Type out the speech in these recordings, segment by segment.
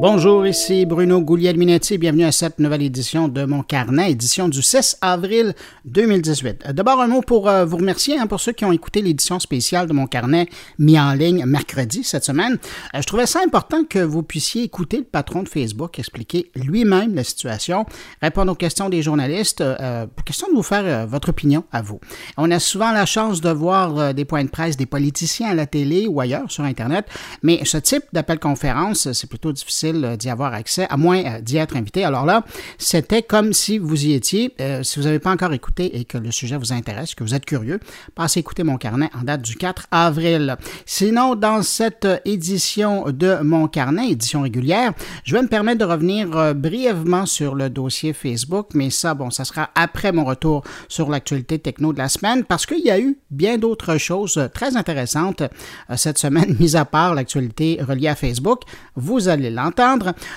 Bonjour, ici Bruno Gouliel-Minetti. Bienvenue à cette nouvelle édition de Mon Carnet, édition du 16 avril 2018. D'abord, un mot pour euh, vous remercier hein, pour ceux qui ont écouté l'édition spéciale de Mon Carnet mis en ligne mercredi cette semaine. Euh, je trouvais ça important que vous puissiez écouter le patron de Facebook expliquer lui-même la situation, répondre aux questions des journalistes, euh, question de vous faire euh, votre opinion à vous. On a souvent la chance de voir des points de presse des politiciens à la télé ou ailleurs sur Internet, mais ce type d'appel-conférence, c'est plutôt difficile euh, d'y avoir accès, à moins euh, d'y être invité. Alors là, c'était comme si vous y étiez. Euh, si vous n'avez pas encore écouté et que le sujet vous intéresse, que vous êtes curieux, passez écouter mon carnet en date du 4 avril. Sinon, dans cette édition de mon carnet, édition régulière, je vais me permettre de revenir brièvement sur le dossier Facebook, mais ça, bon, ça sera après mon retour sur l'actualité techno de la semaine, parce qu'il y a eu bien d'autres choses très intéressantes cette semaine, mis à part l'actualité reliée à Facebook. Vous allez l'entendre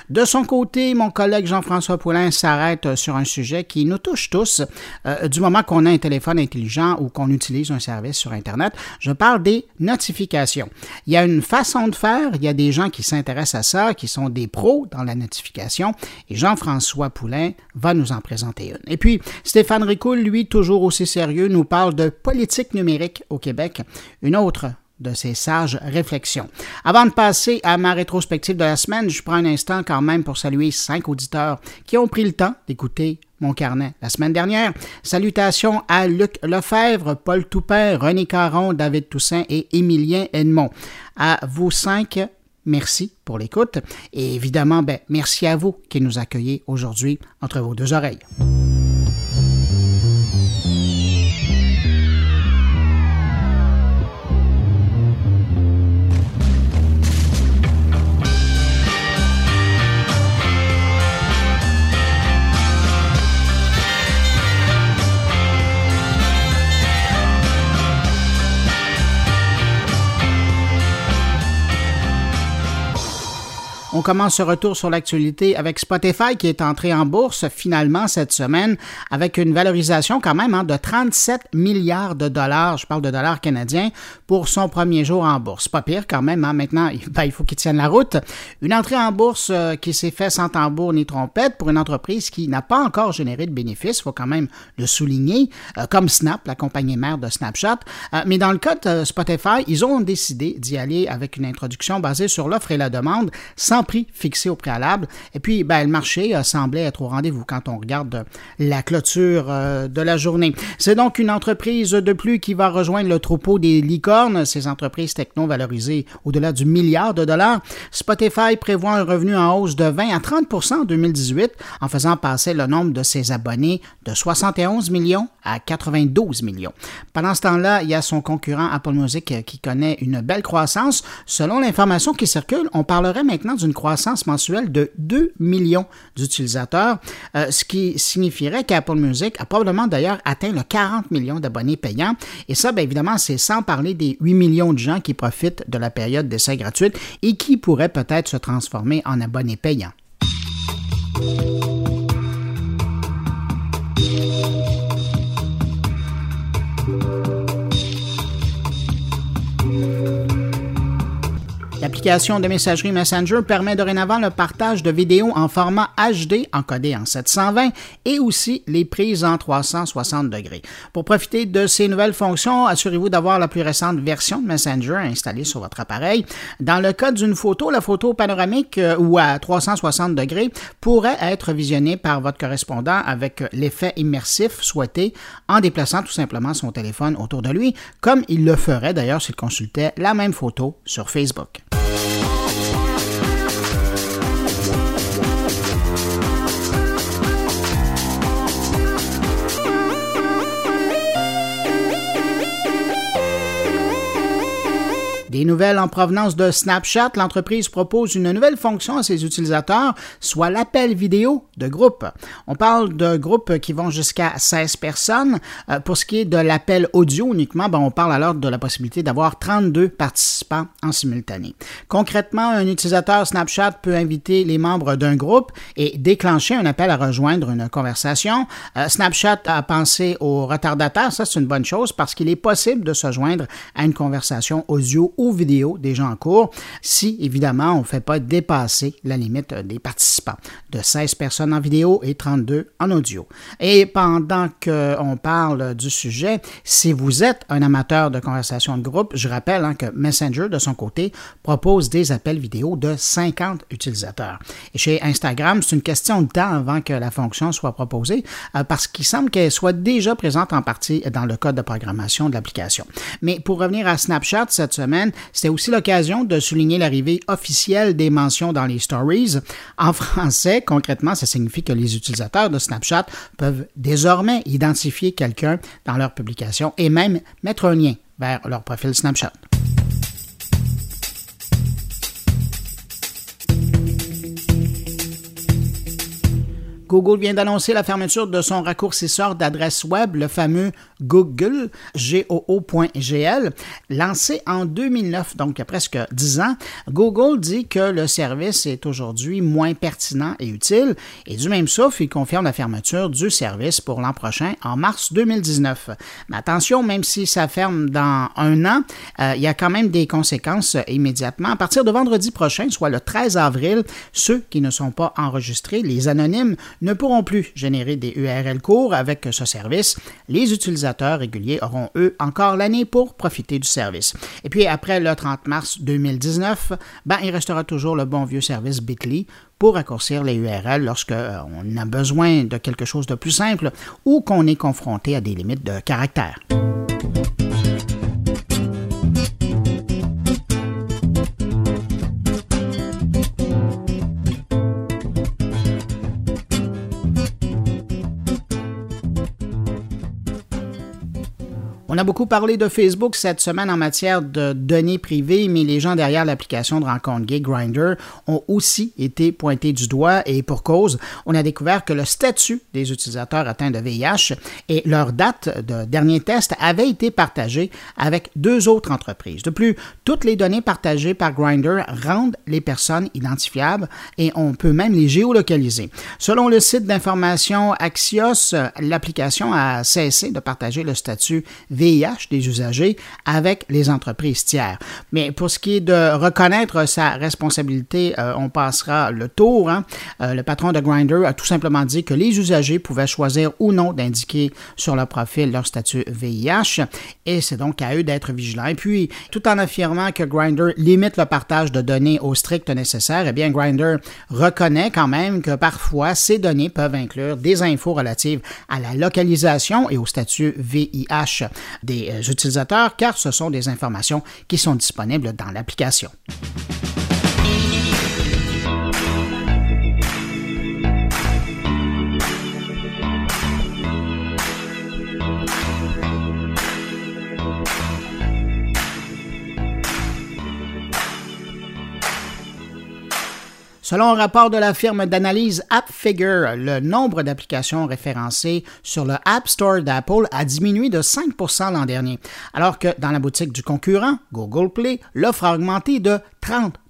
de son côté, mon collègue Jean-François Poulain s'arrête sur un sujet qui nous touche tous euh, du moment qu'on a un téléphone intelligent ou qu'on utilise un service sur Internet. Je parle des notifications. Il y a une façon de faire, il y a des gens qui s'intéressent à ça, qui sont des pros dans la notification, et Jean-François Poulain va nous en présenter une. Et puis, Stéphane Ricoul, lui, toujours aussi sérieux, nous parle de politique numérique au Québec, une autre de ces sages réflexions. Avant de passer à ma rétrospective de la semaine, je prends un instant quand même pour saluer cinq auditeurs qui ont pris le temps d'écouter mon carnet la semaine dernière. Salutations à Luc Lefebvre, Paul Toupin, René Caron, David Toussaint et Émilien Edmond. À vous cinq, merci pour l'écoute et évidemment, ben, merci à vous qui nous accueillez aujourd'hui entre vos deux oreilles. On commence ce retour sur l'actualité avec Spotify qui est entré en bourse finalement cette semaine avec une valorisation quand même hein, de 37 milliards de dollars, je parle de dollars canadiens, pour son premier jour en bourse. Pas pire quand même, hein. maintenant ben, il faut qu'il tienne la route. Une entrée en bourse euh, qui s'est faite sans tambour ni trompette pour une entreprise qui n'a pas encore généré de bénéfices, il faut quand même le souligner, euh, comme Snap, la compagnie mère de Snapchat. Euh, mais dans le cas de Spotify, ils ont décidé d'y aller avec une introduction basée sur l'offre et la demande sans fixé au préalable. Et puis, ben, le marché euh, semblait être au rendez-vous quand on regarde la clôture euh, de la journée. C'est donc une entreprise de plus qui va rejoindre le troupeau des licornes, ces entreprises techno valorisées au-delà du milliard de dollars. Spotify prévoit un revenu en hausse de 20 à 30 en 2018 en faisant passer le nombre de ses abonnés de 71 millions à 92 millions. Pendant ce temps-là, il y a son concurrent Apple Music qui connaît une belle croissance. Selon l'information qui circule, on parlerait maintenant d'une mensuelle de 2 millions d'utilisateurs, euh, ce qui signifierait qu'Apple Music a probablement d'ailleurs atteint le 40 millions d'abonnés payants. Et ça, bien évidemment, c'est sans parler des 8 millions de gens qui profitent de la période d'essai gratuite et qui pourraient peut-être se transformer en abonnés payants. L'application de messagerie Messenger permet dorénavant le partage de vidéos en format HD encodé en 720 et aussi les prises en 360 degrés. Pour profiter de ces nouvelles fonctions, assurez-vous d'avoir la plus récente version de Messenger installée sur votre appareil. Dans le cas d'une photo, la photo panoramique euh, ou à 360 degrés pourrait être visionnée par votre correspondant avec l'effet immersif souhaité en déplaçant tout simplement son téléphone autour de lui, comme il le ferait d'ailleurs s'il consultait la même photo sur Facebook. En provenance de Snapchat, l'entreprise propose une nouvelle fonction à ses utilisateurs, soit l'appel vidéo de groupe. On parle de groupes qui vont jusqu'à 16 personnes. Euh, pour ce qui est de l'appel audio uniquement, ben, on parle alors de la possibilité d'avoir 32 participants en simultané. Concrètement, un utilisateur Snapchat peut inviter les membres d'un groupe et déclencher un appel à rejoindre une conversation. Euh, Snapchat a pensé aux retardataires, ça c'est une bonne chose parce qu'il est possible de se joindre à une conversation audio ou ou déjà en cours, si évidemment on ne fait pas dépasser la limite des participants, de 16 personnes en vidéo et 32 en audio. Et pendant qu'on parle du sujet, si vous êtes un amateur de conversation de groupe, je rappelle hein, que Messenger, de son côté, propose des appels vidéo de 50 utilisateurs. Et chez Instagram, c'est une question de temps avant que la fonction soit proposée, euh, parce qu'il semble qu'elle soit déjà présente en partie dans le code de programmation de l'application. Mais pour revenir à Snapchat cette semaine, c'était aussi l'occasion de souligner l'arrivée officielle des mentions dans les stories. En français, concrètement, ça signifie que les utilisateurs de Snapchat peuvent désormais identifier quelqu'un dans leur publication et même mettre un lien vers leur profil Snapchat. Google vient d'annoncer la fermeture de son raccourcisseur d'adresse web, le fameux Google, G-O-O.gl, lancé en 2009, donc il y a presque 10 ans. Google dit que le service est aujourd'hui moins pertinent et utile, et du même souffle, il confirme la fermeture du service pour l'an prochain, en mars 2019. Mais attention, même si ça ferme dans un an, euh, il y a quand même des conséquences immédiatement. À partir de vendredi prochain, soit le 13 avril, ceux qui ne sont pas enregistrés, les anonymes, ne pourront plus générer des URL courts avec ce service. Les utilisateurs réguliers auront, eux, encore l'année pour profiter du service. Et puis, après le 30 mars 2019, ben, il restera toujours le bon vieux service Bitly pour raccourcir les URL lorsqu'on euh, a besoin de quelque chose de plus simple ou qu'on est confronté à des limites de caractère. On a beaucoup parlé de Facebook cette semaine en matière de données privées, mais les gens derrière l'application de rencontre gay Grinder ont aussi été pointés du doigt et pour cause, on a découvert que le statut des utilisateurs atteints de VIH et leur date de dernier test avaient été partagés avec deux autres entreprises. De plus, toutes les données partagées par Grinder rendent les personnes identifiables et on peut même les géolocaliser. Selon le site d'information Axios, l'application a cessé de partager le statut des usagers avec les entreprises tiers. Mais pour ce qui est de reconnaître sa responsabilité, euh, on passera le tour. Hein. Euh, le patron de Grindr a tout simplement dit que les usagers pouvaient choisir ou non d'indiquer sur leur profil leur statut VIH et c'est donc à eux d'être vigilants. Et puis, tout en affirmant que Grindr limite le partage de données au strict nécessaire, eh bien Grindr reconnaît quand même que parfois ces données peuvent inclure des infos relatives à la localisation et au statut VIH des euh, utilisateurs car ce sont des informations qui sont disponibles dans l'application. Selon un rapport de la firme d'analyse AppFigure, le nombre d'applications référencées sur le App Store d'Apple a diminué de 5% l'an dernier, alors que dans la boutique du concurrent, Google Play, l'offre a augmenté de 30%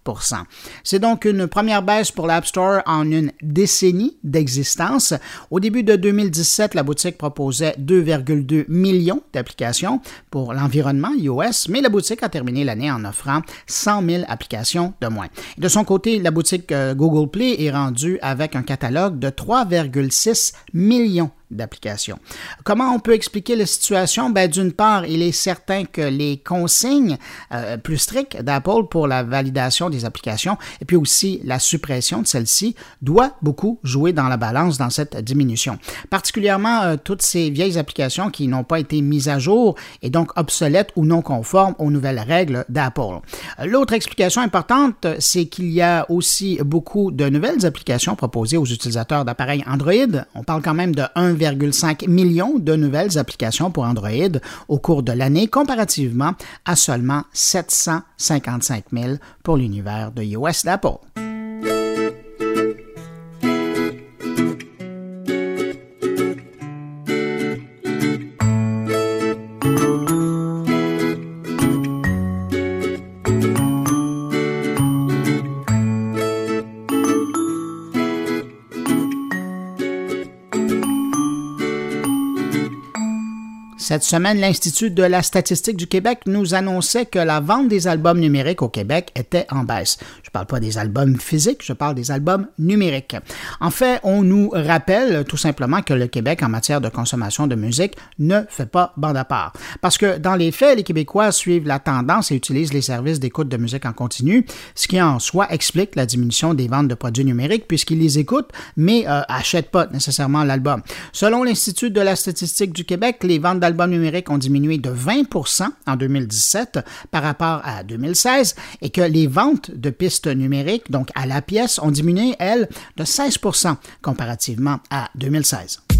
c'est donc une première baisse pour l'App Store en une décennie d'existence. Au début de 2017, la boutique proposait 2,2 millions d'applications pour l'environnement iOS, mais la boutique a terminé l'année en offrant 100 000 applications de moins. De son côté, la boutique euh, Google Play est rendue avec un catalogue de 3,6 millions d'applications. Comment on peut expliquer la situation? Ben, D'une part, il est certain que les consignes euh, plus strictes d'Apple pour la validation des applications et puis aussi la suppression de celles-ci doit beaucoup jouer dans la balance dans cette diminution. Particulièrement euh, toutes ces vieilles applications qui n'ont pas été mises à jour et donc obsolètes ou non conformes aux nouvelles règles d'Apple. L'autre explication importante, c'est qu'il y a aussi beaucoup de nouvelles applications proposées aux utilisateurs d'appareils Android. On parle quand même de 1, 1,5 millions de nouvelles applications pour Android au cours de l'année, comparativement à seulement 755 000 pour l'univers de iOS d'Apple. Cette semaine, l'Institut de la statistique du Québec nous annonçait que la vente des albums numériques au Québec était en baisse. Je ne parle pas des albums physiques, je parle des albums numériques. En fait, on nous rappelle tout simplement que le Québec, en matière de consommation de musique, ne fait pas bande à part. Parce que dans les faits, les Québécois suivent la tendance et utilisent les services d'écoute de musique en continu, ce qui en soi explique la diminution des ventes de produits numériques puisqu'ils les écoutent, mais n'achètent euh, pas nécessairement l'album. Selon l'Institut de la statistique du Québec, les ventes numériques ont diminué de 20% en 2017 par rapport à 2016 et que les ventes de pistes numériques, donc à la pièce, ont diminué, elles, de 16% comparativement à 2016.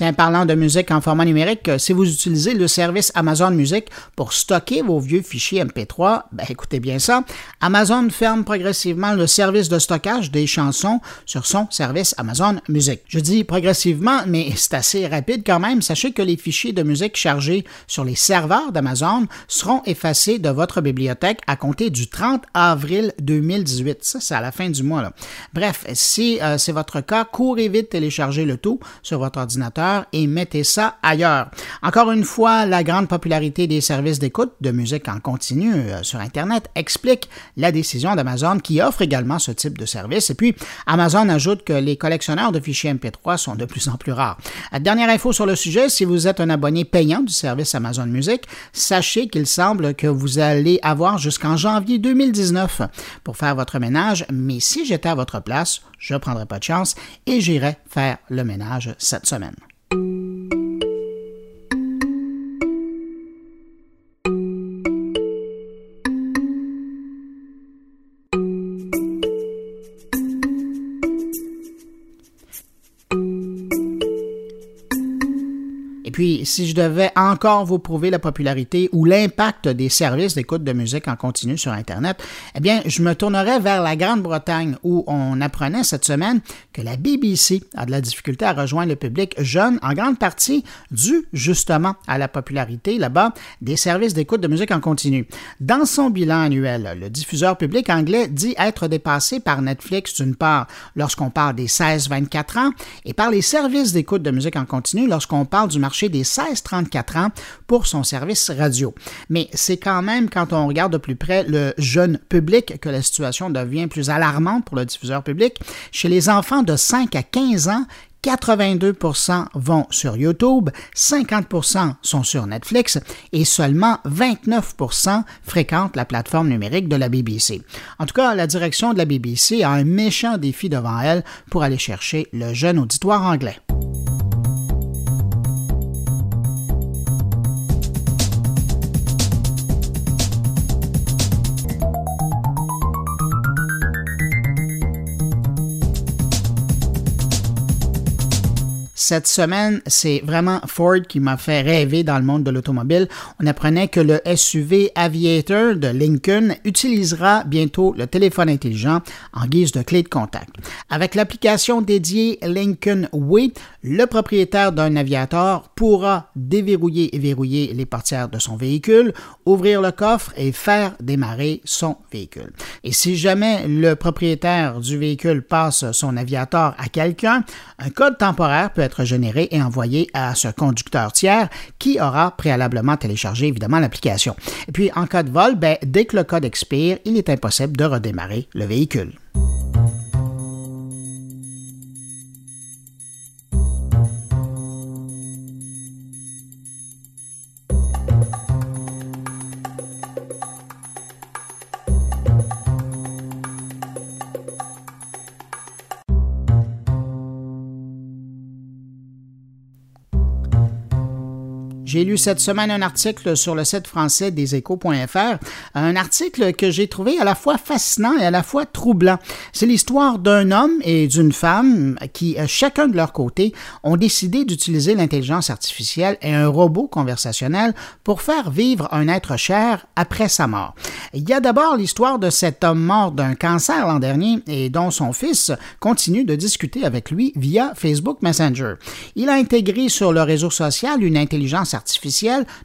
Tiens, parlant de musique en format numérique, euh, si vous utilisez le service Amazon Music pour stocker vos vieux fichiers MP3, ben écoutez bien ça, Amazon ferme progressivement le service de stockage des chansons sur son service Amazon Music. Je dis progressivement, mais c'est assez rapide quand même. Sachez que les fichiers de musique chargés sur les serveurs d'Amazon seront effacés de votre bibliothèque à compter du 30 avril 2018. Ça, c'est à la fin du mois. Bref, si euh, c'est votre cas, courez vite télécharger le tout sur votre ordinateur et mettez ça ailleurs. Encore une fois, la grande popularité des services d'écoute de musique en continu euh, sur Internet explique la décision d'Amazon qui offre également ce type de service. Et puis, Amazon ajoute que les collectionneurs de fichiers MP3 sont de plus en plus rares. Dernière info sur le sujet, si vous êtes un abonné payant du service Amazon Music, sachez qu'il semble que vous allez avoir jusqu'en janvier 2019 pour faire votre ménage, mais si j'étais à votre place, je ne prendrais pas de chance et j'irai faire le ménage cette semaine. Puis, si je devais encore vous prouver la popularité ou l'impact des services d'écoute de musique en continu sur Internet, eh bien, je me tournerais vers la Grande-Bretagne où on apprenait cette semaine la BBC a de la difficulté à rejoindre le public jeune, en grande partie dû justement à la popularité là-bas des services d'écoute de musique en continu. Dans son bilan annuel, le diffuseur public anglais dit être dépassé par Netflix d'une part lorsqu'on parle des 16-24 ans et par les services d'écoute de musique en continu lorsqu'on parle du marché des 16-34 ans pour son service radio. Mais c'est quand même, quand on regarde de plus près le jeune public, que la situation devient plus alarmante pour le diffuseur public. Chez les enfants de 5 à 15 ans, 82% vont sur YouTube, 50% sont sur Netflix et seulement 29% fréquentent la plateforme numérique de la BBC. En tout cas, la direction de la BBC a un méchant défi devant elle pour aller chercher le jeune auditoire anglais. Cette semaine, c'est vraiment Ford qui m'a fait rêver dans le monde de l'automobile. On apprenait que le SUV Aviator de Lincoln utilisera bientôt le téléphone intelligent en guise de clé de contact. Avec l'application dédiée Lincoln Way, le propriétaire d'un aviator pourra déverrouiller et verrouiller les portières de son véhicule, ouvrir le coffre et faire démarrer son véhicule. Et si jamais le propriétaire du véhicule passe son aviator à quelqu'un, un code temporaire peut être généré et envoyé à ce conducteur tiers qui aura préalablement téléchargé évidemment l'application. Et puis en cas de vol, ben, dès que le code expire, il est impossible de redémarrer le véhicule. J'ai lu cette semaine un article sur le site français des échos.fr, un article que j'ai trouvé à la fois fascinant et à la fois troublant. C'est l'histoire d'un homme et d'une femme qui, euh, chacun de leur côté, ont décidé d'utiliser l'intelligence artificielle et un robot conversationnel pour faire vivre un être cher après sa mort. Il y a d'abord l'histoire de cet homme mort d'un cancer l'an dernier et dont son fils continue de discuter avec lui via Facebook Messenger. Il a intégré sur le réseau social une intelligence artificielle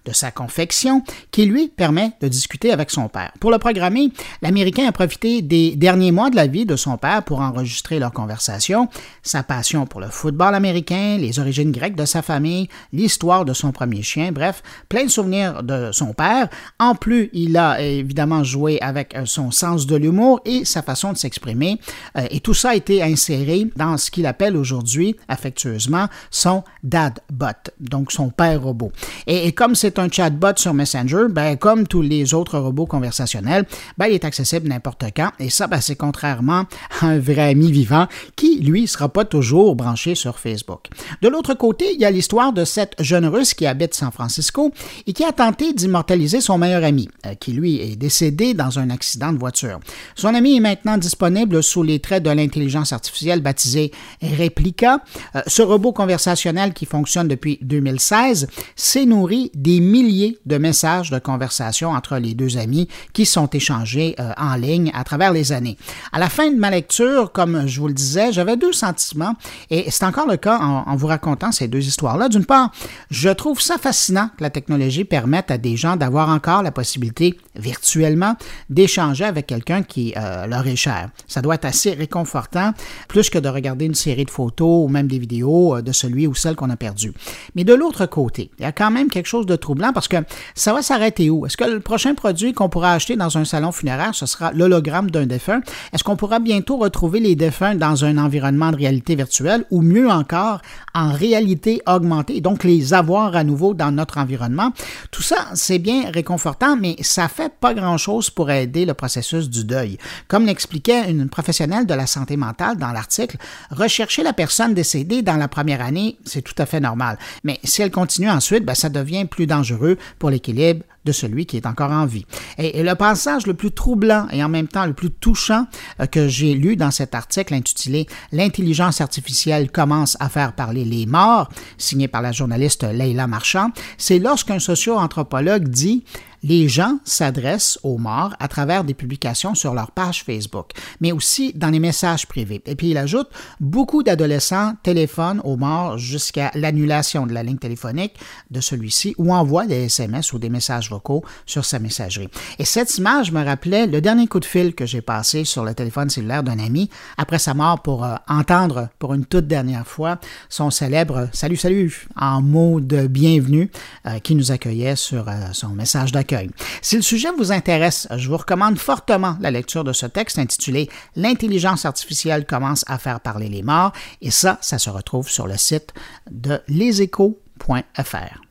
de sa confection qui lui permet de discuter avec son père. Pour le programmer, l'Américain a profité des derniers mois de la vie de son père pour enregistrer leur conversation, sa passion pour le football américain, les origines grecques de sa famille, l'histoire de son premier chien, bref, plein de souvenirs de son père. En plus, il a évidemment joué avec euh, son sens de l'humour et sa façon de s'exprimer. Euh, et tout ça a été inséré dans ce qu'il appelle aujourd'hui, affectueusement, son dadbot, donc son père robot. Et, comme c'est un chatbot sur Messenger, ben, comme tous les autres robots conversationnels, ben, il est accessible n'importe quand. Et ça, ben, c'est contrairement à un vrai ami vivant qui, lui, ne sera pas toujours branché sur Facebook. De l'autre côté, il y a l'histoire de cette jeune russe qui habite San Francisco et qui a tenté d'immortaliser son meilleur ami, euh, qui lui est décédé dans un accident de voiture. Son ami est maintenant disponible sous les traits de l'intelligence artificielle baptisée Replica. Euh, ce robot conversationnel qui fonctionne depuis 2016 s'est nourri des milliers de messages de conversation entre les deux amis qui sont échangés euh, en ligne à travers les années. À la fin de ma lecture, comme je vous le disais, j'avais deux sentiments et c'est encore le cas en, vous racontant ces deux histoires-là. D'une part, je trouve ça fascinant que la technologie permette à des gens d'avoir encore la possibilité virtuellement d'échanger avec quelqu'un qui euh, leur est cher. Ça doit être assez réconfortant, plus que de regarder une série de photos ou même des vidéos euh, de celui ou celle qu'on a perdu. Mais de l'autre côté, il quand même quelque chose de troublant parce que ça va s'arrêter où? Est-ce que le prochain produit qu'on pourra acheter dans un salon funéraire, ce sera l'hologramme d'un défunt? Est-ce qu'on pourra bientôt retrouver les défunts dans un environnement de réalité virtuelle ou mieux encore, en réalité augmentée, donc les avoir à nouveau dans notre environnement? Tout ça, c'est bien réconfortant, mais ça fait pas grand-chose pour aider le processus du deuil. Comme l'expliquait une professionnelle de la santé mentale dans l'article, rechercher la personne décédée dans la première année, c'est tout à fait normal. Mais si elle continue ensuite, ben, ça devient plus dangereux pour l'équilibre de celui qui est encore en vie. Et, le passage le plus troublant et en même temps le plus touchant euh, que j'ai lu dans cet article intitulé L'intelligence artificielle commence à faire parler les morts, signé par la journaliste Leila Marchand, c'est lorsqu'un socio-anthropologue dit les gens s'adressent aux morts à travers des publications sur leur page Facebook, mais aussi dans les messages privés. Et puis il ajoute, beaucoup d'adolescents téléphonent aux morts jusqu'à l'annulation de la ligne téléphonique de celui-ci ou envoient des SMS ou des messages vocaux sur sa messagerie. Et cette image me rappelait le dernier coup de fil que j'ai passé sur le téléphone cellulaire d'un ami après sa mort pour euh, entendre pour une toute dernière fois son célèbre Salut, salut en mot de bienvenue euh, qui nous accueillait sur euh, son message d'accueil si le sujet vous intéresse, je vous recommande fortement la lecture de ce texte intitulé L'intelligence artificielle commence à faire parler les morts et ça, ça se retrouve sur le site de leséchos.fr.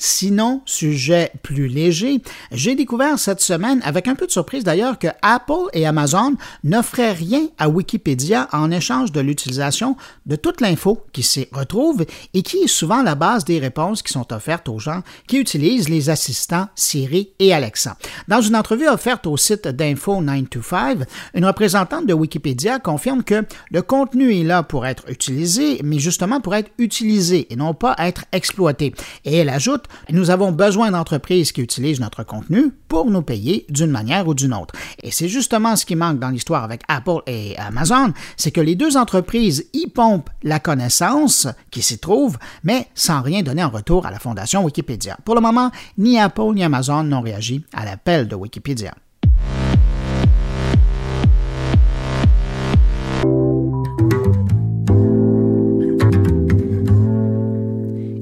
Sinon, sujet plus léger, j'ai découvert cette semaine, avec un peu de surprise d'ailleurs, que Apple et Amazon n'offraient rien à Wikipédia en échange de l'utilisation de toute l'info qui s'y retrouve et qui est souvent la base des réponses qui sont offertes aux gens qui utilisent les assistants Siri et Alexa. Dans une entrevue offerte au site d'Info 925, une représentante de Wikipédia confirme que le contenu est là pour être utilisé, mais justement pour être utilisé et non pas être exploité. Et elle ajoute nous avons besoin d'entreprises qui utilisent notre contenu pour nous payer d'une manière ou d'une autre. Et c'est justement ce qui manque dans l'histoire avec Apple et Amazon, c'est que les deux entreprises y pompent la connaissance qui s'y trouve, mais sans rien donner en retour à la fondation Wikipédia. Pour le moment, ni Apple ni Amazon n'ont réagi à l'appel de Wikipédia.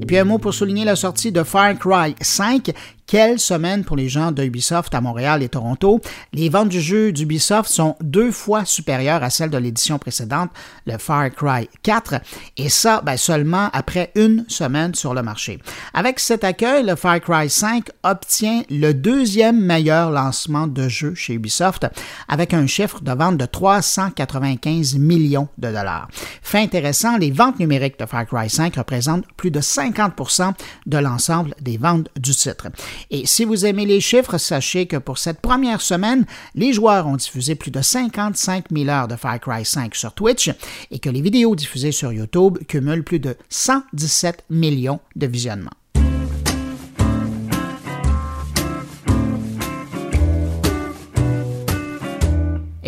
Puis un mot pour souligner la sortie de Far Cry 5 Quelle semaine pour les gens d'Ubisoft à Montréal et Toronto? Les ventes du jeu d'Ubisoft sont deux fois supérieures à celles de l'édition précédente, le Far Cry 4, et ça ben, seulement après une semaine sur le marché. Avec cet accueil, le Far Cry 5 obtient le deuxième meilleur lancement de jeu chez Ubisoft, avec un chiffre de vente de 395 millions de dollars. Fait intéressant, les ventes numériques de Far Cry 5 représentent plus de 50% de l'ensemble des ventes du titre. Et si vous aimez les chiffres, sachez que pour cette première semaine, les joueurs ont diffusé plus de 55 000 heures de Far Cry 5 sur Twitch et que les vidéos diffusées sur YouTube cumulent plus de 117 millions de visionnements.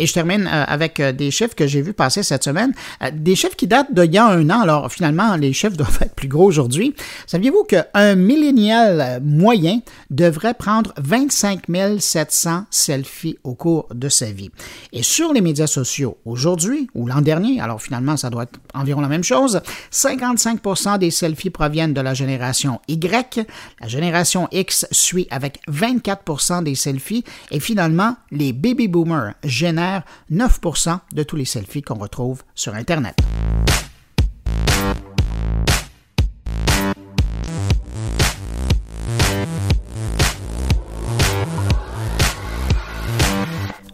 Et je termine euh, avec euh, des chiffres que j'ai vus passer cette semaine. Euh, des chiffres qui datent d'il y a un an. Alors, finalement, les chiffres doivent être plus gros aujourd'hui. Saviez-vous qu'un millénial moyen devrait prendre 25 700 selfies au cours de sa vie? Et sur les médias sociaux, aujourd'hui ou l'an dernier, alors finalement, ça doit être environ la même chose, 55% des selfies proviennent de la génération Y. La génération X suit avec 24% des selfies. Et finalement, les baby boomers génèrent 9% de tous les selfies qu'on retrouve sur Internet.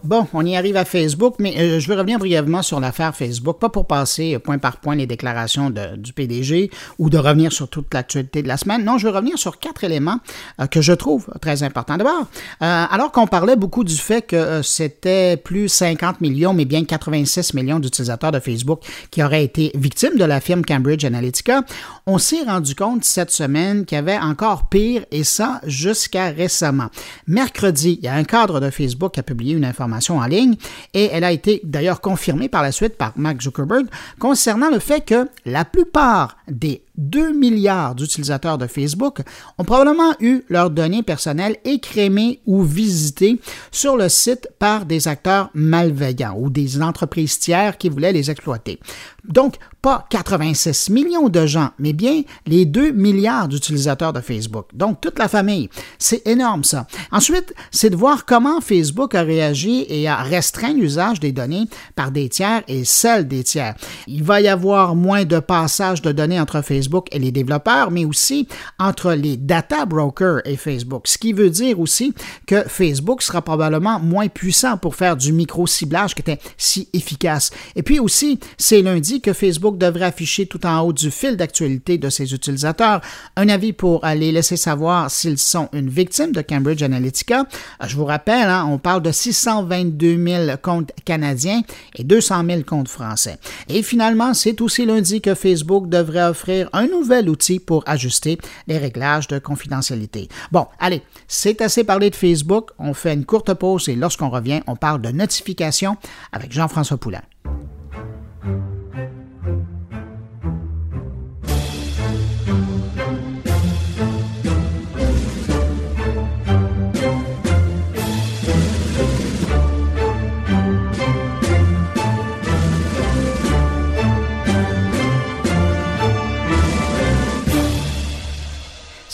Bon, on y arrive à Facebook, mais euh, je veux revenir brièvement sur l'affaire Facebook, pas pour passer euh, point par point les déclarations du PDG ou de revenir sur toute l'actualité de la semaine. Non, je veux revenir sur quatre éléments euh, que je trouve très importants. D'abord, alors qu'on parlait beaucoup du fait que c'était plus 50 millions, mais bien 86 millions d'utilisateurs de Facebook qui auraient été victimes de la firme Cambridge Analytica, on s'est rendu compte cette semaine qu'il y avait encore pire, et ça jusqu'à récemment. Mercredi, il y a un cadre de Facebook qui a publié une information en ligne et elle a été d'ailleurs confirmée par la suite par Mark Zuckerberg concernant le fait que la plupart des 2 milliards d'utilisateurs de Facebook ont probablement eu leurs données personnelles écrémées ou visitées sur le site par des acteurs malveillants ou des entreprises tiers qui voulaient les exploiter. Donc, pas 86 millions de gens, mais bien les 2 milliards d'utilisateurs de Facebook. Donc, toute la famille. C'est énorme, ça. Ensuite, c'est de voir comment Facebook a réagi et a restreint l'usage des données par des tiers et celles des tiers. Il va y avoir moins de passage de données entre Facebook et les développeurs, mais aussi entre les data brokers et Facebook. Ce qui veut dire aussi que Facebook sera probablement moins puissant pour faire du micro-ciblage qui était si efficace. Et puis aussi, c'est lundi que Facebook devrait afficher tout en haut du fil d'actualité de ses utilisateurs un avis pour aller laisser savoir s'ils sont une victime de Cambridge Analytica. Je vous rappelle, hein, on parle de 622 000 comptes canadiens et 200 000 comptes français. Et finalement, c'est aussi lundi que Facebook devrait offrir un nouvel outil pour ajuster les réglages de confidentialité. Bon, allez, c'est assez parlé de Facebook. On fait une courte pause et lorsqu'on revient, on parle de notification avec Jean-François Poulain.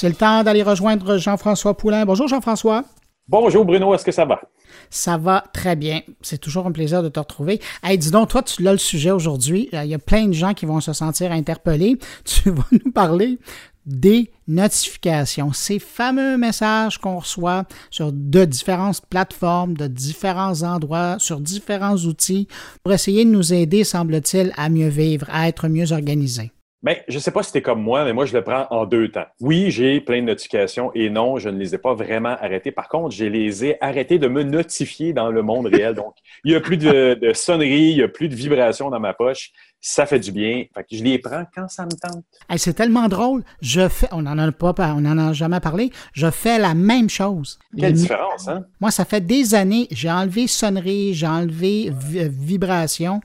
C'est le temps d'aller rejoindre Jean-François Poulain. Bonjour Jean-François. Bonjour Bruno, est-ce que ça va? Ça va très bien. C'est toujours un plaisir de te retrouver. Hey, dis donc, toi, tu as le sujet aujourd'hui. Euh, il y a plein de gens qui vont se sentir interpellés. Tu vas nous parler des notifications, ces fameux messages qu'on reçoit sur de différentes plateformes, de différents endroits, sur différents outils, pour essayer de nous aider, semble-t-il, à mieux vivre, à être mieux organisés. Bien, je ne sais pas si tu es comme moi, mais moi, je le prends en deux temps. Oui, j'ai plein de notifications et non, je ne les ai pas vraiment arrêtées. Par contre, je les ai arrêtées de me notifier dans le monde réel. Donc, il n'y a plus de, de sonneries, il n'y a plus de vibrations dans ma poche ça fait du bien. Fait que je les prends quand ça me tente. c'est tellement drôle. Je fais, on n'en a pas, on n'en a jamais parlé. Je fais la même chose. Quelle différence, hein? Moi, ça fait des années. J'ai enlevé sonnerie, j'ai enlevé vibration.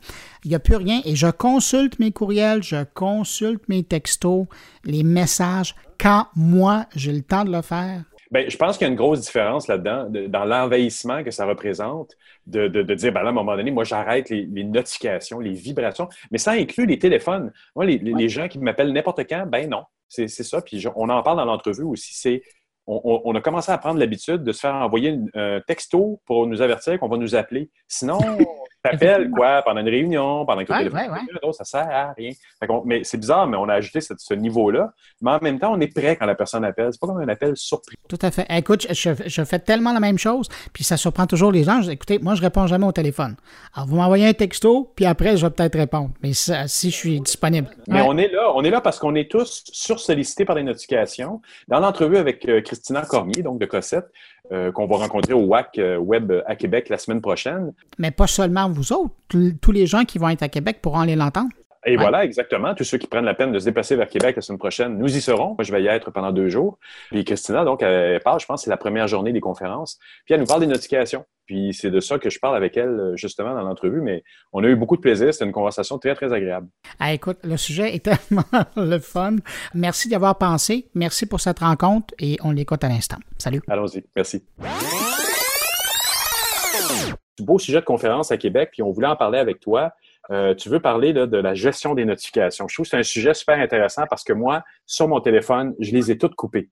Il n'y a plus rien. Et je consulte mes courriels, je consulte mes textos, les messages quand moi j'ai le temps de le faire. Bien, je pense qu'il y a une grosse différence là-dedans, dans l'envahissement que ça représente, de, de, dire, ben là, à un moment donné, moi, j'arrête les, notifications, les vibrations, mais ça inclut les téléphones. Moi, les, les gens qui m'appellent n'importe quand, ben non, c'est ça. Puis on en parle dans l'entrevue aussi, c'est on, a commencé à prendre l'habitude de se faire envoyer un texto pour nous avertir qu'on va nous appeler. Sinon, t'appelles quoi pendant une réunion, pendant que ouais, ouais, ouais. ça sert à rien. mais c'est bizarre, mais on a ajouté ce, niveau-là. Mais en même temps, on est prêt quand la personne appelle. C'est pas comme un appel surpris. Tout à fait. Écoute, je, fais tellement la même chose, puis ça surprend toujours les gens. écoutez, moi, je réponds jamais au téléphone. Alors, vous m'envoyez un texto, puis après, je vais peut-être répondre. Mais si je suis disponible. Mais on est là, on est là parce qu'on est tous sursollicités par les notifications. Dans l'entrevue avec euh, Christina Cormier, donc de Cossette, euh, qu'on va rencontrer au WAC euh, Web à Québec la semaine prochaine. Mais pas seulement vous autres, tous les gens qui vont être à Québec pourront aller l'entendre. Et voilà, exactement. Tous ceux qui prennent la peine de se déplacer vers Québec la semaine prochaine, nous y serons. Moi, je vais y être pendant deux jours. Puis Christina, donc, elle parle, je pense, c'est la première journée des conférences. Puis elle nous parle des notifications. Puis c'est de ça que je parle avec elle, euh, justement, dans l'entrevue. Mais on a eu beaucoup de plaisir. C'était une conversation très, très agréable. Ah, écoute, le sujet est tellement le fun. Merci d'y avoir pensé. Merci pour cette rencontre et on l'écoute à l'instant. Salut. Allons-y. Merci. Beau sujet de conférence à Québec, puis on voulait en parler avec toi. Euh, tu veux parler de la gestion des notifications. Je trouve que c'est un sujet super intéressant parce que moi, sur mon téléphone, je les ai toutes coupées.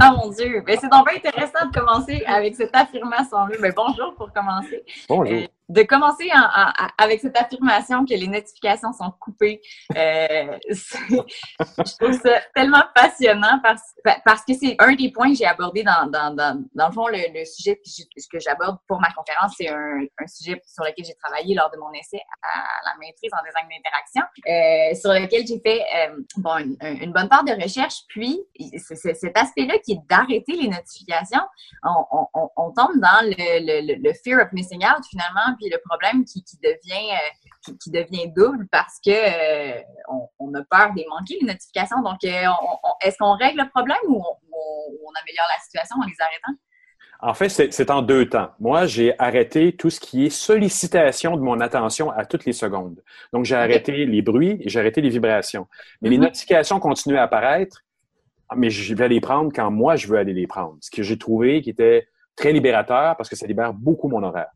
Ah mon Dieu! Mais c'est donc intéressant de commencer avec cette affirmation-là. Mais bonjour pour commencer. Bonjour. Euh, de commencer avec cette affirmation que les notifications sont coupées, euh, je trouve ça tellement passionnant parce, parce que c'est un des points que j'ai abordé dans, le fond, le, sujet que j'aborde pour ma conférence, c'est un, sujet sur lequel j'ai travaillé lors de mon essai à la maîtrise en design d'interaction, euh, sur lequel j'ai fait euh, une, bonne part de recherche. Puis, cet aspect-là qui est d'arrêter les notifications. On, tombe dans le, le, le fear of missing out finalement puis le problème qui, devient euh, qui, devient double parce que euh, on, a peur des manquer les notifications. Donc, euh, est-ce qu'on règle le problème ou on, améliore la situation en les arrêtant? En fait, c'est en deux temps. Moi, j'ai arrêté tout ce qui est sollicitation de mon attention à toutes les secondes. Donc, j'ai arrêté les bruits et j'ai arrêté les vibrations. Mais les mm-hmm. notifications continuent à apparaître, mais je vais les prendre quand moi, je veux aller les prendre. Ce que j'ai trouvé qui était très libérateur parce que ça libère beaucoup mon horaire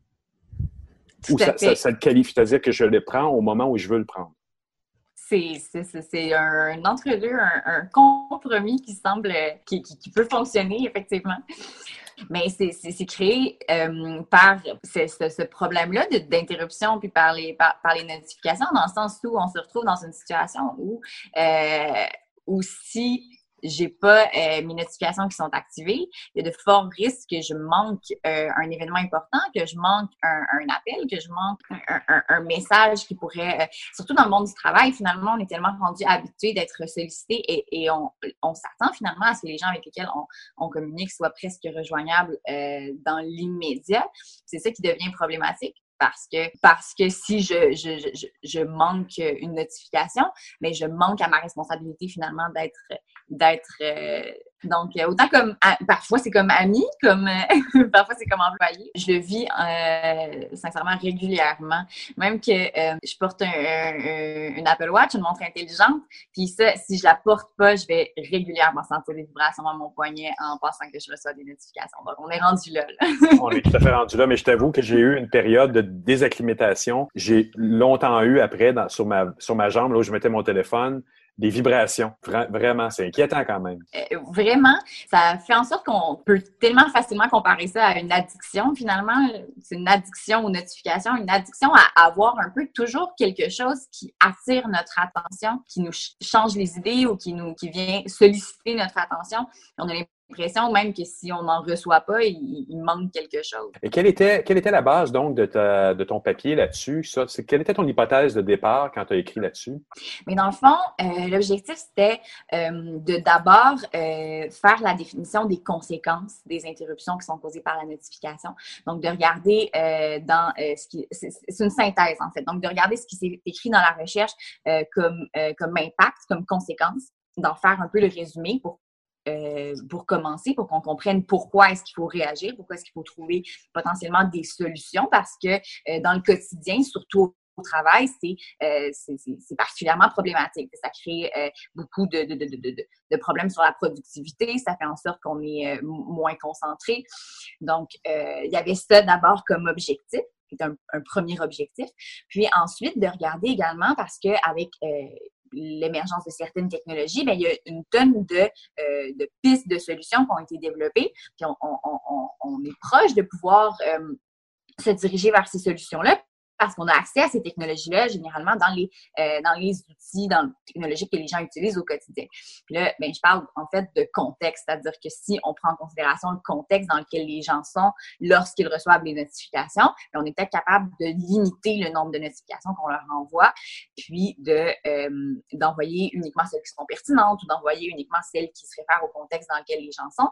ou ça, ça, le qualifie, c'est-à-dire que je le prends au moment où je veux le prendre. C'est un entre-deux, un, compromis qui semble, qui, peut fonctionner effectivement. Mais c'est créé euh, par ce, problème-là d'interruption puis par les, par, les notifications, dans le sens où on se retrouve dans une situation où, euh, où si j'ai pas euh, mes notifications qui sont activées, il y a de forts risques que je manque euh, un événement important, que je manque un, appel, que je manque un, message qui pourrait, euh, surtout dans le monde du travail, finalement, on est tellement rendu habitué d'être sollicité et, on, s'attend finalement à ce que les gens avec lesquels on, communique soient presque rejoignables dans l'immédiat. C'est ça qui devient problématique parce que parce que si je, je, je, je, manque une notification, mais je manque à ma responsabilité finalement d'être d'être euh, donc, euh, autant comme, parfois c'est comme ami, comme, euh, parfois c'est comme employé. Je le vis euh, sincèrement régulièrement. Même que je porte un, une Apple Watch, une montre intelligente, puis ça, si je la porte pas, je vais régulièrement sentir des vibrations dans mon poignet en pensant que je reçois des notifications. Donc, on est rendu là. on est tout à fait rendu là, mais je t'avoue que j'ai eu une période de désacclimatation. J'ai longtemps eu après, dans, sur, ma, sur ma jambe, là où je mettais mon téléphone, des vibrations. vraiment, c'est inquiétant quand même. Euh, vraiment, ça fait en sorte qu'on peut tellement facilement comparer ça à une addiction. Finalement, c'est une addiction aux notifications, une addiction à avoir un peu toujours quelque chose qui attire notre attention, qui nous change les idées ou qui nous qui vient solliciter notre attention. On a l'impression même que si on n'en reçoit pas, il, manque quelque chose. Et quelle était, quelle était la base donc de, ta, de ton papier là-dessus? Quelle était ton hypothèse de départ quand tu as écrit là-dessus? Mais dans le fond, euh, l'objectif, c'était euh, de d'abord euh, faire la définition des conséquences des interruptions qui sont causées par la notification. Donc, de regarder dans ce qui... C'est une synthèse, en fait. Donc, de regarder ce qui s'est écrit dans la recherche comme, comme impact, comme conséquence d'en faire un peu le résumé pour euh, pour commencer, pour qu'on comprenne pourquoi est-ce qu'il faut réagir, pourquoi est-ce qu'il faut trouver potentiellement des solutions, parce que euh, dans le quotidien, surtout au travail, euh, c'est particulièrement problématique. Ça crée beaucoup de, de, de, de, problèmes sur la productivité, ça fait en sorte qu'on est moins concentré. Donc, il y avait ça d'abord comme objectif qui est un, premier objectif. Puis ensuite, de regarder également parce qu'avec l'émergence de certaines technologies, bien, il y a une tonne de, euh, de pistes de solutions qui ont été développées. Puis on, on est proche de pouvoir euh, se diriger vers ces solutions-là parce qu'on a accès à ces technologies-là généralement dans les, euh, dans les outils dans les technologies que les gens utilisent au quotidien. Puis là, ben, je parle en fait de contexte, c'est-à-dire que si on prend en considération le contexte dans lequel les gens sont lorsqu'ils reçoivent les notifications, ben, on est peut-être capable de limiter le nombre de notifications qu'on leur envoie, puis de euh, d'envoyer uniquement celles qui sont pertinentes ou d'envoyer uniquement celles qui se réfèrent au contexte dans lequel les gens sont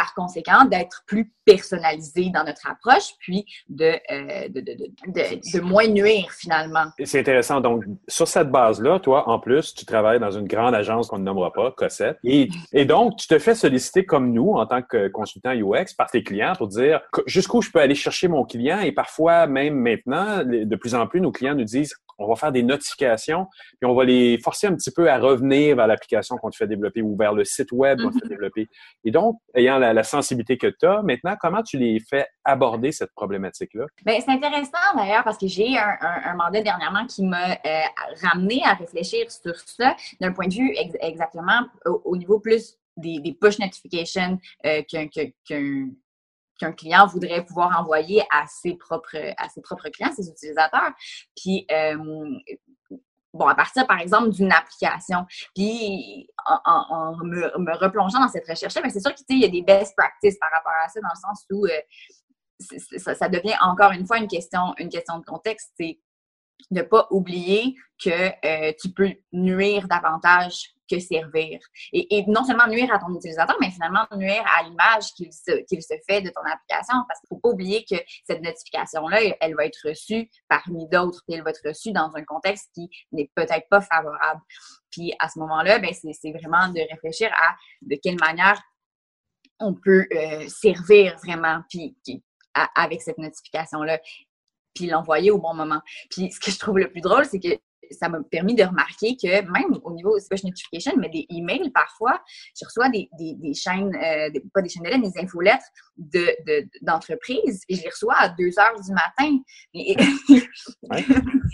par conséquent, d'être plus personnalisé dans notre approche, puis de, euh, de, de, de, de, moins nuire finalement. C'est intéressant. Donc, sur cette base-là, toi, en plus, tu travailles dans une grande agence qu'on ne nommera pas, Cossette. Et, et donc, tu te fais solliciter comme nous, en tant que consultant UX, par tes clients pour dire jusqu'où je peux aller chercher mon client. Et parfois, même maintenant, de plus en plus, nos clients nous disent on va faire des notifications, puis on va les forcer un petit peu à revenir vers l'application qu'on te fait développer ou vers le site web qu'on te fait mm-hmm. développer. Et donc, ayant la, sensibilité que tu as, maintenant, comment tu les fais aborder cette problématique-là? Bien, c'est intéressant d'ailleurs parce que j'ai un, un, mandat dernièrement qui m'a euh, ramené à réfléchir sur ça d'un point de vue exactement au, niveau plus des, push notifications euh, qu'un qu'un client voudrait pouvoir envoyer à ses propres, à ses propres clients, ses utilisateurs. Puis, euh, bon, à partir, par exemple, d'une application. Puis, en, me, replongeant dans cette recherche-là, c'est sûr qu'il y a des best practices par rapport à ça, dans le sens où euh, ça, devient encore une fois une question, une question de contexte. C'est ne pas oublier que euh, tu peux nuire davantage que servir. Et, non seulement nuire à ton utilisateur, mais finalement nuire à l'image qu'il se, fait de ton application. Parce qu'il ne faut pas oublier que cette notification-là, elle va être reçue parmi d'autres, puis elle va être reçue dans un contexte qui n'est peut-être pas favorable. Puis à ce moment-là, ben, c'est, vraiment de réfléchir à de quelle manière on peut euh, servir vraiment puis, avec cette notification-là puis l'envoyer au bon moment. Puis ce que je trouve le plus drôle, c'est que ça m'a permis de remarquer que même au niveau push notification, mais des emails, parfois, je reçois des, des, des chaînes, euh, pas des chaînes de lettres, des infolettres d'entreprises de, et je les reçois à 2 heures du matin. Et,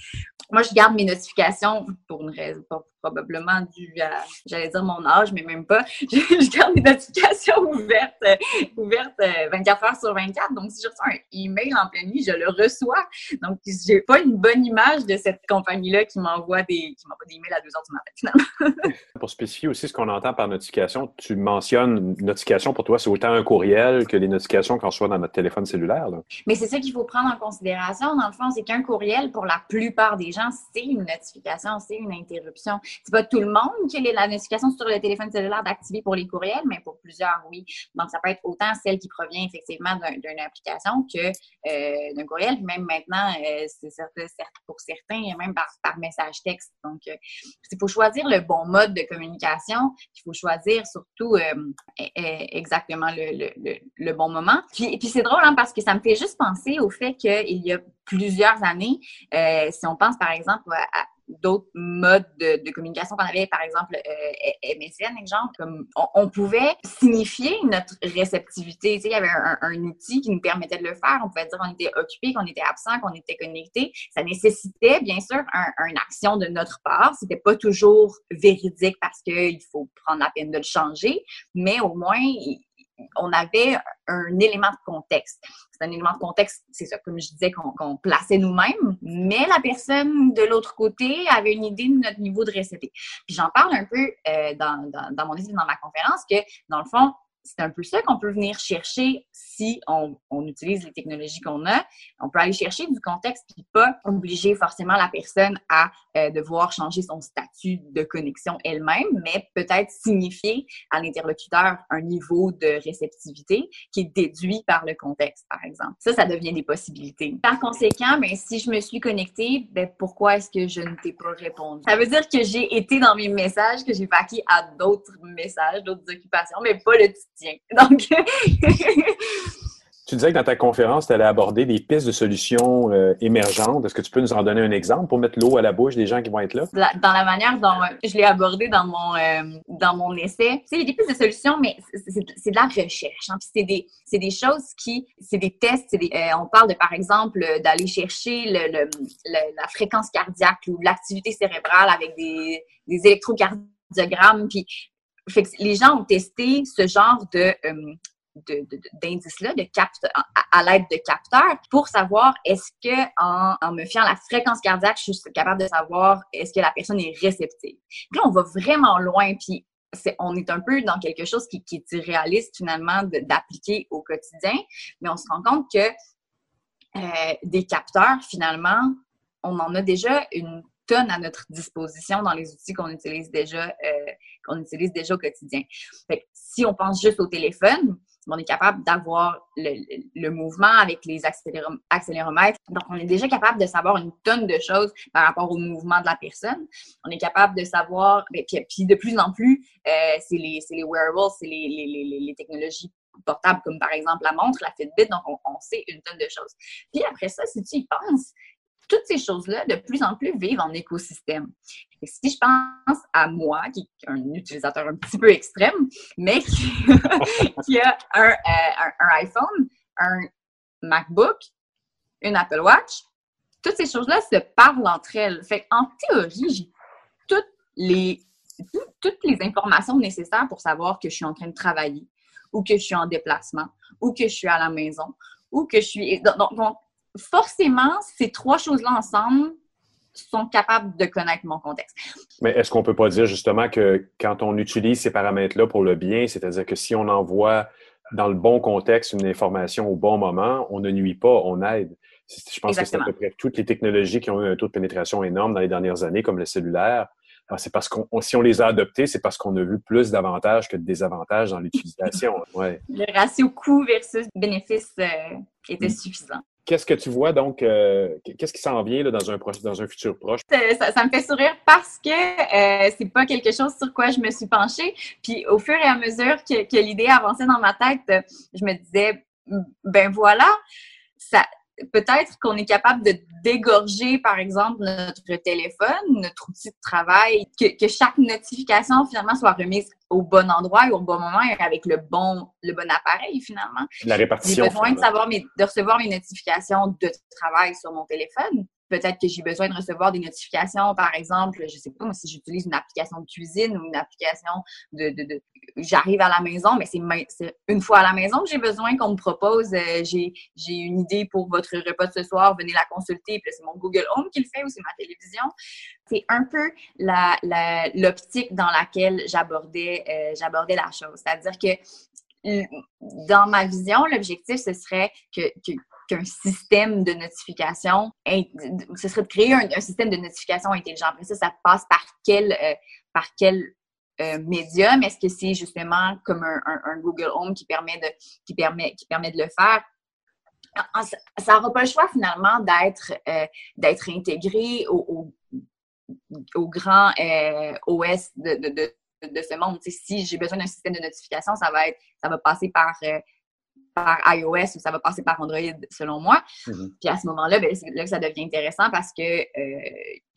Moi, je garde mes notifications pour une raison, probablement dû à, j'allais dire mon âge, mais même pas. Je, garde mes notifications ouvertes, euh, ouvertes 24 euh, heures sur 24. Donc, si je reçois un email en pleine nuit, je le reçois. Donc, j'ai pas une bonne image de cette compagnie-là qui m'envoie des, qui m'envoie des emails à 2 heures du matin, finalement. pour spécifier aussi ce qu'on entend par notification, tu mentionnes notification pour toi, c'est autant un courriel que les notifications qu'on reçoit dans notre téléphone cellulaire. Mais c'est ça qu'il faut prendre en considération. Dans le fond, c'est qu'un courriel, pour la plupart des c'est une notification, c'est une interruption. C'est pas tout le monde qui a la notification sur le téléphone cellulaire d'activer pour les courriels, mais pour plusieurs, oui. Donc, ça peut être autant celle qui provient effectivement d'une application que euh, d'un courriel. Même maintenant, euh, c'est pour certains, même par, message texte. Donc, euh, il faut choisir le bon mode de communication. Il faut choisir surtout exactement le, le, le, bon moment. Puis, puis c'est drôle hein, parce que ça me fait juste penser au fait qu'il y a plusieurs années, si on pense par exemple à, d'autres modes de, communication qu'on avait, par exemple euh, MSN, exemple, comme on, pouvait signifier notre réceptivité. il y avait un, outil qui nous permettait de le faire. On pouvait dire qu'on était occupé, qu'on était absent, qu'on était connecté. Ça nécessitait, bien sûr, une action de notre part. C'était pas toujours véridique parce qu'il faut prendre la peine de le changer, mais au moins, on avait un élément de contexte. C'est un élément de contexte, c'est ça, comme je disais, qu'on plaçait nous-mêmes, mais la personne de l'autre côté avait une idée de notre niveau de réception. Puis j'en parle un peu euh, dans, dans, dans mon livre, dans ma conférence, que dans le fond, c'est un peu ça qu'on peut venir chercher si on, utilise les technologies qu'on a. On peut aller chercher du contexte puis pas obliger forcément la personne à euh, devoir changer son statut de connexion elle-même, mais peut-être signifier à l'interlocuteur un niveau de réceptivité qui est déduit par le contexte, par exemple. Ça, ça devient des possibilités. Par conséquent, ben, si je me suis connectée, ben, pourquoi est-ce que je ne t'ai pas répondu? Ça veut dire que j'ai été dans mes messages, que j'ai vaqué à d'autres messages, d'autres occupations, mais pas le donc, Tu disais que dans ta conférence, tu allais aborder des pistes de solutions euh, émergentes. Est-ce que tu peux nous en donner un exemple pour mettre l'eau à la bouche des gens qui vont être là? dans la manière dont euh, je l'ai abordé dans mon, euh, dans mon essai, il y a des pistes de solutions, mais c'est de la recherche. Hein. C'est des, des, choses qui, c'est des tests. Des, on parle de, par exemple, d'aller chercher le, la fréquence cardiaque ou l'activité cérébrale avec des, des électrocardiogrammes. Puis, les gens ont testé ce genre de, d'indices-là, de, de à, l'aide de capteurs, pour savoir est-ce que en, en, me fiant à la fréquence cardiaque, je suis capable de savoir est-ce que la personne est réceptive. Là, on va vraiment loin, puis on est un peu dans quelque chose qui, qui est irréaliste finalement d'appliquer au quotidien, mais on se rend compte que euh, des capteurs, finalement, on en a déjà une tonne à notre disposition dans les outils qu'on utilise déjà, euh, qu'on utilise déjà au quotidien. Si on pense juste au téléphone, on est capable d'avoir le, mouvement avec les accéléromètres. Donc, on est déjà capable de savoir une tonne de choses par rapport au mouvement de la personne. On est capable de savoir, ben, puis, de plus en plus, euh, c'est les, les, wearables, c'est les, technologies portables comme par exemple la montre, la Fitbit, donc on, on, sait une tonne de choses. Puis après ça, si tu y penses, toutes ces choses-là, de plus en plus, vivent en écosystème. Si je pense à moi, qui est un utilisateur un petit peu extrême, mais qui, a un, euh, un, iPhone, un MacBook, une Apple Watch, toutes ces choses-là se parlent entre elles. Fait en théorie, j'ai toutes les, toutes les informations nécessaires pour savoir que je suis en train de travailler, ou que je suis en déplacement, ou que je suis à la maison, ou que je suis. donc forcément, ces trois choses-là ensemble sont capables de connaître mon contexte. Mais est-ce qu'on ne peut pas dire justement que quand on utilise ces paramètres-là pour le bien, c'est-à-dire que si on envoie dans le bon contexte une information au bon moment, on ne nuit pas, on aide? Je pense que c'est à peu près toutes les technologies qui ont eu un taux de pénétration énorme dans les dernières années, comme le cellulaire. C'est parce qu'on, si on les a adoptés, c'est parce qu'on a vu plus d'avantages que de désavantages dans l'utilisation. Ouais. Le ratio coût versus bénéfice euh, était suffisant. Qu'est-ce que tu vois donc, euh, qu'est-ce qui s'en vient là, dans, un, dans un futur proche? Ça, me fait sourire parce que euh, c'est pas quelque chose sur quoi je me suis penchée. Puis au fur et à mesure que, que l'idée avançait dans ma tête, je me disais, ben voilà, ça, peut-être qu'on est capable de dégorger, par exemple, notre téléphone, notre outil de travail, que, que, chaque notification, finalement, soit remise au bon endroit et au bon moment et avec le bon, le bon appareil, finalement. La répartition. J'ai besoin de, savoir mes, de recevoir mes notifications de travail sur mon téléphone peut-être que j'ai besoin de recevoir des notifications, par exemple, je sais pas si j'utilise une application de cuisine ou une application de, de, de j'arrive à la maison, mais c'est une fois à la maison que j'ai besoin qu'on me propose, euh, j'ai une idée pour votre repas ce soir, venez la consulter, puis c'est mon Google Home qui le fait ou c'est ma télévision. C'est un peu l'optique la, dans laquelle j'abordais euh, j'abordais la chose. C'est-à-dire que dans ma vision, l'objectif, ce serait que, qu'un système de notification, ce serait de créer un, système de notification intelligent. Après ça, passe par quel, euh, par quel euh, médium? Est-ce que c'est justement comme un, Google Home qui permet de, qui permet, qui permet de le faire? Ça n'aura pas le choix finalement d'être euh, intégré au, au, grand OS de, de, de, ce monde. si j'ai besoin d'un système de notification, ça va être ça va passer par par iOS ou ça va passer par Android, selon moi. Mm-hmm. Puis à ce moment-là, ben, c'est là que ça devient intéressant parce que euh,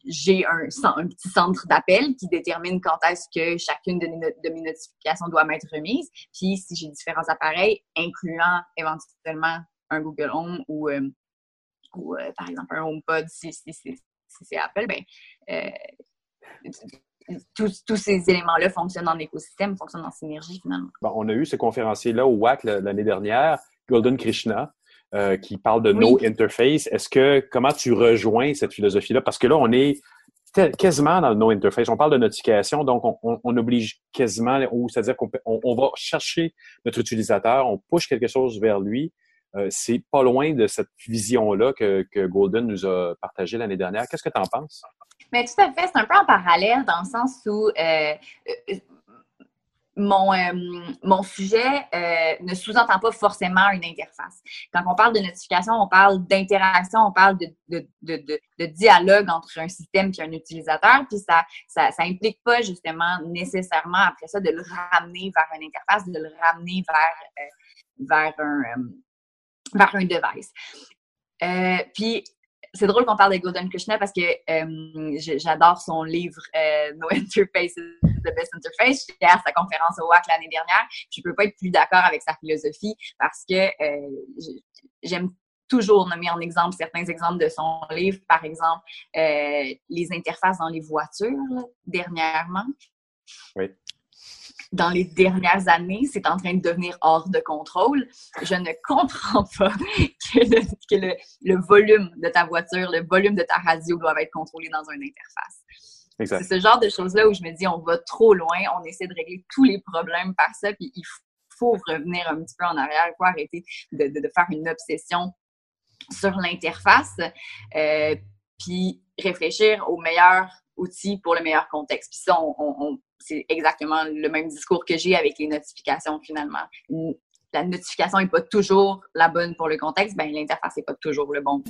j'ai un, un, petit centre d'appel qui détermine quand est-ce que chacune de, mes notifications doit m'être remise. Puis si j'ai différents appareils, incluant éventuellement un Google Home ou, euh, ou euh, par exemple un HomePod si, si, si, si c'est Apple, ben, tous, ces éléments-là fonctionnent en écosystème, fonctionnent en synergie finalement. on a eu ce conférencier-là au WAC l'année dernière, Golden Krishna, euh, qui parle de no interface. Est-ce que comment tu rejoins cette philosophie-là? Parce que là, on est quasiment dans le no interface. On parle de notification, donc on, oblige quasiment, c'est-à-dire qu'on on, va chercher notre utilisateur, on push quelque chose vers lui. Euh, c'est pas loin de cette vision-là que, que Golden nous a partagé l'année dernière. Qu'est-ce que tu en penses? Mais tout à fait, c'est un peu en parallèle dans le sens où euh, euh, mon, euh, mon sujet ne sous-entend pas forcément une interface. Quand on parle de notification, on parle d'interaction, on parle de, dialogue entre un système et un utilisateur, puis ça, ça, implique pas justement nécessairement après ça de le ramener vers une interface, de le ramener vers, vers un vers un device. Puis, c'est drôle qu'on parle de Golden Krishna parce que euh, j'adore son livre euh, No Interface the Best Interface. J'étais à sa conférence au WAC l'année dernière. Je ne peux pas être plus d'accord avec sa philosophie parce que j'aime toujours nommer en exemple certains exemples de son livre. Par exemple, les interfaces dans les voitures dernièrement. Oui dans les dernières années, c'est en train de devenir hors de contrôle. Je ne comprends pas que, le, volume de ta voiture, le volume de ta radio doivent être contrôlés dans une interface. C'est ce genre de choses-là où je me dis, on va trop loin, on essaie de régler tous les problèmes par ça, puis il faut revenir un petit peu en arrière, il faut arrêter de, faire une obsession sur l'interface, euh, puis réfléchir au meilleur outil pour le meilleur contexte. Puis ça, on, c'est exactement le même discours que j'ai avec les notifications finalement. La notification n'est pas toujours la bonne pour le contexte, ben l'interface n'est pas toujours le bon.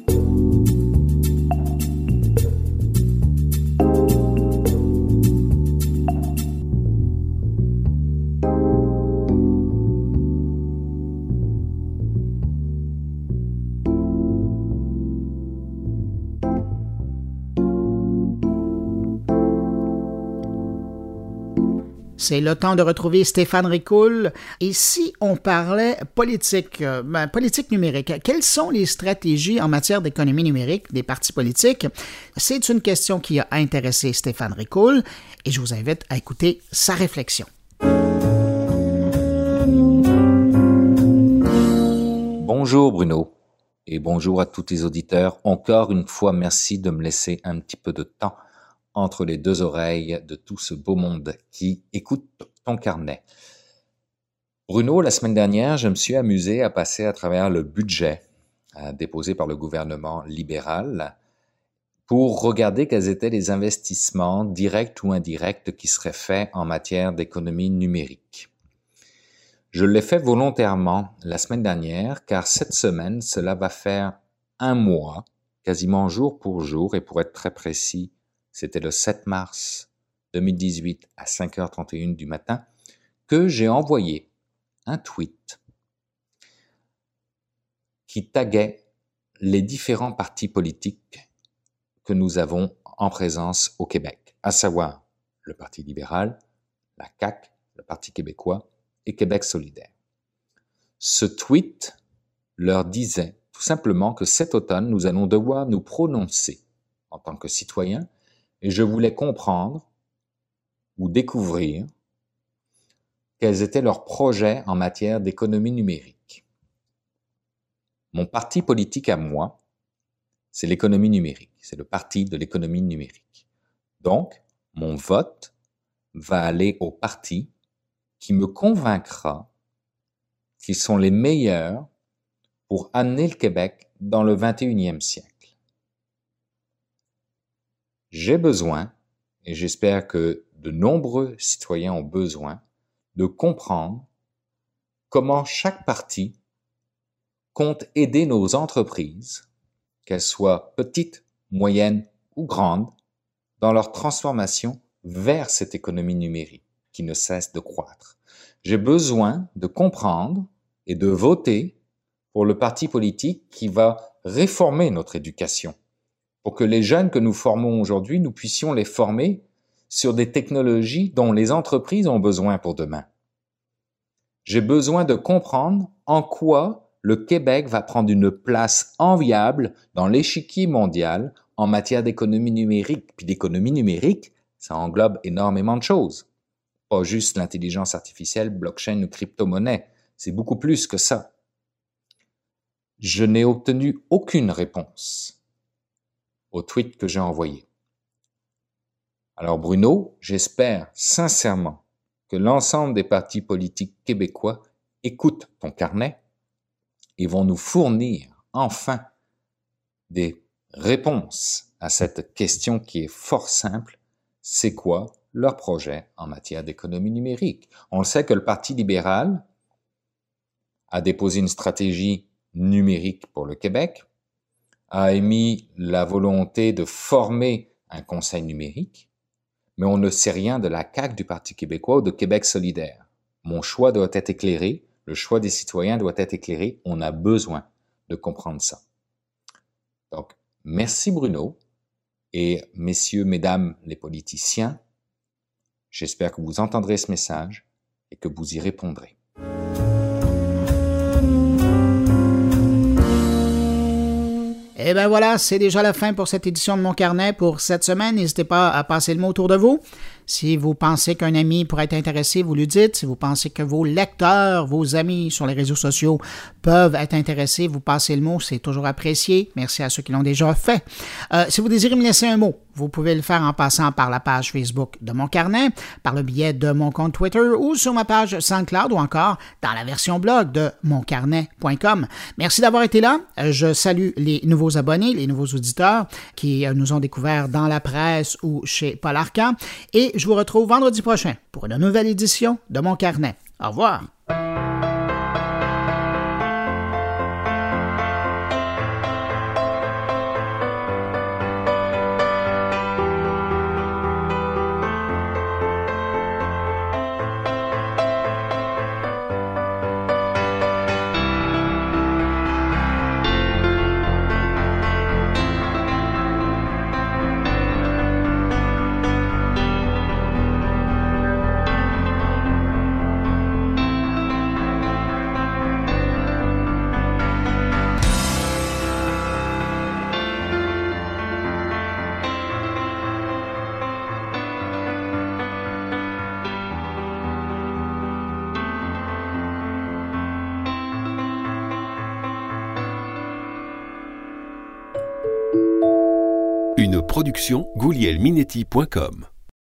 C'est le temps de retrouver Stéphane Ricoul. Et si on parlait politique, euh, ben, politique numérique, quelles sont les stratégies en matière d'économie numérique des partis politiques? C'est une question qui a intéressé Stéphane Ricoul et je vous invite à écouter sa réflexion. Bonjour Bruno et bonjour à tous les auditeurs. Encore une fois, merci de me laisser un petit peu de temps entre les deux oreilles de tout ce beau monde qui écoute ton carnet. Bruno, la semaine dernière, je me suis amusé à passer à travers le budget euh, déposé par le gouvernement libéral pour regarder quels étaient les investissements directs ou indirects qui seraient faits en matière d'économie numérique. Je l'ai fait volontairement la semaine dernière car cette semaine, cela va faire un mois, quasiment jour pour jour, et pour être très précis, c'était le 7 mars 2018 à 5h31 du matin, que j'ai envoyé un tweet qui taguait les différents partis politiques que nous avons en présence au Québec, à savoir le Parti libéral, la CAQ, le Parti québécois et Québec solidaire. Ce tweet leur disait tout simplement que cet automne, nous allons devoir nous prononcer en tant que citoyens et je voulais comprendre ou découvrir quels étaient leurs projets en matière d'économie numérique. Mon parti politique à moi, c'est l'économie numérique, c'est le parti de l'économie numérique. Donc, mon vote va aller au parti qui me convaincra qu'ils sont les meilleurs pour amener le Québec dans le 21e siècle j'ai besoin, et j'espère que de nombreux citoyens ont besoin, de comprendre comment chaque parti compte aider nos entreprises, qu'elles soient petites, moyennes ou grandes, dans leur transformation vers cette économie numérique qui ne cesse de croître. J'ai besoin de comprendre et de voter pour le parti politique qui va réformer notre éducation, pour que les jeunes que nous formons aujourd'hui, nous puissions les former sur des technologies dont les entreprises ont besoin pour demain. J'ai besoin de comprendre en quoi le Québec va prendre une place enviable dans l'échiquier mondial en matière d'économie numérique. Puis l'économie numérique, ça englobe énormément de choses. Pas juste l'intelligence artificielle, blockchain ou crypto-monnaie. C'est beaucoup plus que ça. Je n'ai obtenu aucune réponse au tweet que j'ai envoyé. Alors Bruno, j'espère sincèrement que l'ensemble des partis politiques québécois écoutent ton carnet et vont nous fournir enfin des réponses à cette question qui est fort simple. C'est quoi leur projet en matière d'économie numérique? On le sait que le Parti libéral a déposé une stratégie numérique pour le Québec a émis la volonté de former un conseil numérique, mais on ne sait rien de la CAQ du Parti québécois ou de Québec solidaire. Mon choix doit être éclairé, le choix des citoyens doit être éclairé, on a besoin de comprendre ça. Donc, merci Bruno et messieurs, mesdames les politiciens, j'espère que vous entendrez ce message et que vous y répondrez. Et ben voilà, c'est déjà la fin pour cette édition de mon carnet pour cette semaine. N'hésitez pas à passer le mot autour de vous. Si vous pensez qu'un ami pourrait être intéressé, vous le dites. Si vous pensez que vos lecteurs, vos amis sur les réseaux sociaux peuvent être intéressés, vous passez le mot. C'est toujours apprécié. Merci à ceux qui l'ont déjà fait. Euh, si vous désirez me laisser un mot, vous pouvez le faire en passant par la page Facebook de mon carnet, par le biais de mon compte Twitter ou sur ma page SoundCloud ou encore dans la version blog de moncarnet.com. Merci d'avoir été là. Je salue les nouveaux abonnés, les nouveaux auditeurs qui euh, nous ont découverts dans la presse ou chez Paul Arcan. Et je vous retrouve vendredi prochain pour une nouvelle édition de mon carnet. Au revoir. goulielminetti.com